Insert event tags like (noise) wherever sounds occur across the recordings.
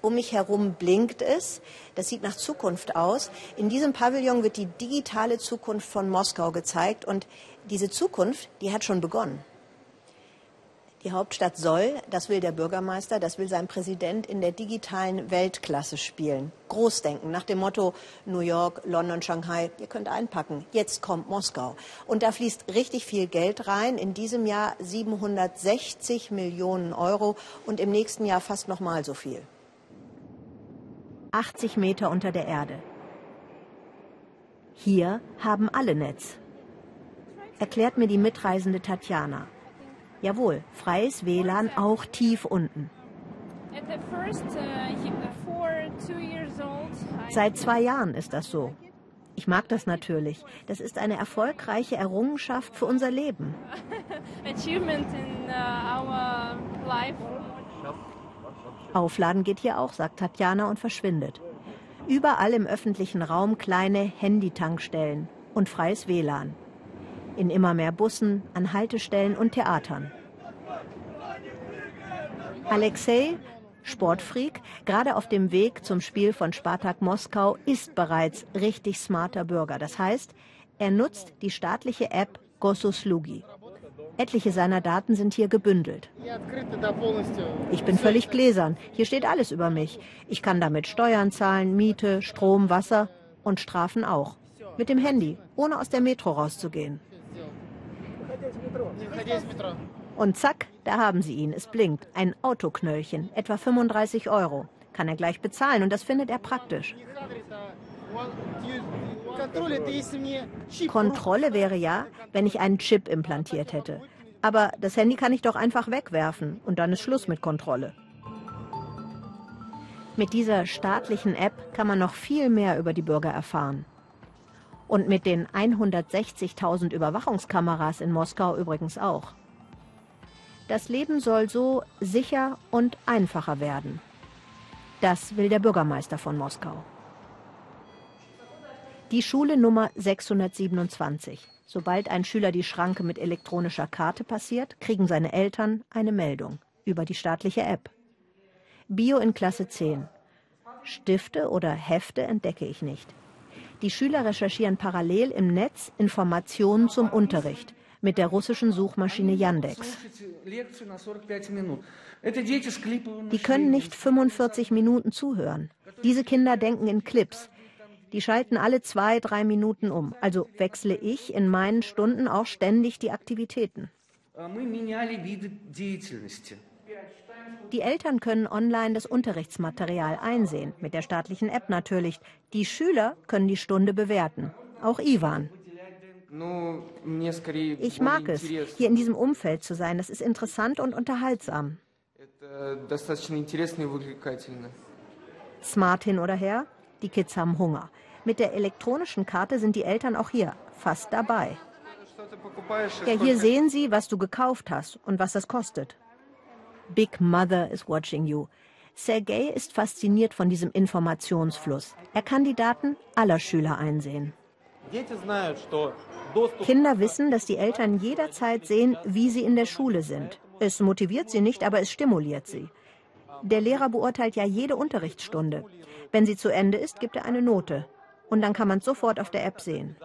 Um mich herum blinkt es. Das sieht nach Zukunft aus. In diesem Pavillon wird die digitale Zukunft von Moskau gezeigt. Und diese Zukunft, die hat schon begonnen. Die Hauptstadt soll, das will der Bürgermeister, das will sein Präsident, in der digitalen Weltklasse spielen. Großdenken nach dem Motto New York, London, Shanghai, ihr könnt einpacken, jetzt kommt Moskau. Und da fließt richtig viel Geld rein. In diesem Jahr 760 Millionen Euro und im nächsten Jahr fast noch mal so viel. 80 Meter unter der Erde. Hier haben alle Netz. Erklärt mir die mitreisende Tatjana. Jawohl, freies WLAN auch tief unten. Seit zwei Jahren ist das so. Ich mag das natürlich. Das ist eine erfolgreiche Errungenschaft für unser Leben. (laughs) Aufladen geht hier auch, sagt Tatjana und verschwindet. Überall im öffentlichen Raum kleine Handytankstellen und freies WLAN in immer mehr Bussen, an Haltestellen und Theatern. Alexei, Sportfreak, gerade auf dem Weg zum Spiel von Spartak Moskau, ist bereits richtig smarter Bürger. Das heißt, er nutzt die staatliche App Gosuslugi. Etliche seiner Daten sind hier gebündelt. Ich bin völlig gläsern. Hier steht alles über mich. Ich kann damit Steuern zahlen, Miete, Strom, Wasser und Strafen auch. Mit dem Handy, ohne aus der Metro rauszugehen. Und zack, da haben Sie ihn. Es blinkt. Ein Autoknöllchen, etwa 35 Euro. Kann er gleich bezahlen und das findet er praktisch. Kontrolle wäre ja, wenn ich einen Chip implantiert hätte. Aber das Handy kann ich doch einfach wegwerfen und dann ist Schluss mit Kontrolle. Mit dieser staatlichen App kann man noch viel mehr über die Bürger erfahren. Und mit den 160.000 Überwachungskameras in Moskau übrigens auch. Das Leben soll so sicher und einfacher werden. Das will der Bürgermeister von Moskau. Die Schule Nummer 627. Sobald ein Schüler die Schranke mit elektronischer Karte passiert, kriegen seine Eltern eine Meldung über die staatliche App. Bio in Klasse 10. Stifte oder Hefte entdecke ich nicht. Die Schüler recherchieren parallel im Netz Informationen zum Unterricht mit der russischen Suchmaschine Yandex. Die können nicht 45 Minuten zuhören. Diese Kinder denken in Clips. Die schalten alle zwei, drei Minuten um. Also wechsle ich in meinen Stunden auch ständig die Aktivitäten. Die Eltern können online das Unterrichtsmaterial einsehen, mit der staatlichen App natürlich. Die Schüler können die Stunde bewerten. Auch Ivan. Ich mag es, hier in diesem Umfeld zu sein. Das ist interessant und unterhaltsam. Smart hin oder her, die Kids haben Hunger. Mit der elektronischen Karte sind die Eltern auch hier fast dabei. Ja, hier sehen Sie, was du gekauft hast und was das kostet. Big Mother is watching you. Sergei ist fasziniert von diesem Informationsfluss. Er kann die Daten aller Schüler einsehen. Kinder wissen, dass die Eltern jederzeit sehen, wie sie in der Schule sind. Es motiviert sie nicht, aber es stimuliert sie. Der Lehrer beurteilt ja jede Unterrichtsstunde. Wenn sie zu Ende ist, gibt er eine Note. Und dann kann man es sofort auf der App sehen.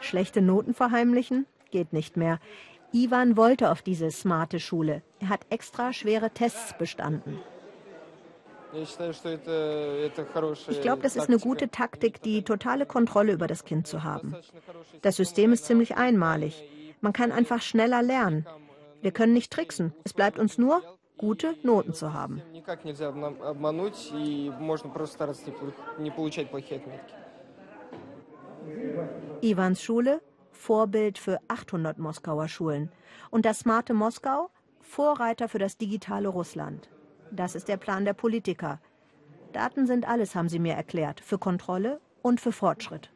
Schlechte Noten verheimlichen? Geht nicht mehr. Ivan wollte auf diese smarte Schule. Er hat extra schwere Tests bestanden. Ich glaube, das ist eine gute Taktik, die totale Kontrolle über das Kind zu haben. Das System ist ziemlich einmalig. Man kann einfach schneller lernen. Wir können nicht tricksen. Es bleibt uns nur, gute Noten zu haben. Ivans Schule Vorbild für 800 Moskauer Schulen. Und das smarte Moskau, Vorreiter für das digitale Russland. Das ist der Plan der Politiker. Daten sind alles, haben sie mir erklärt, für Kontrolle und für Fortschritt.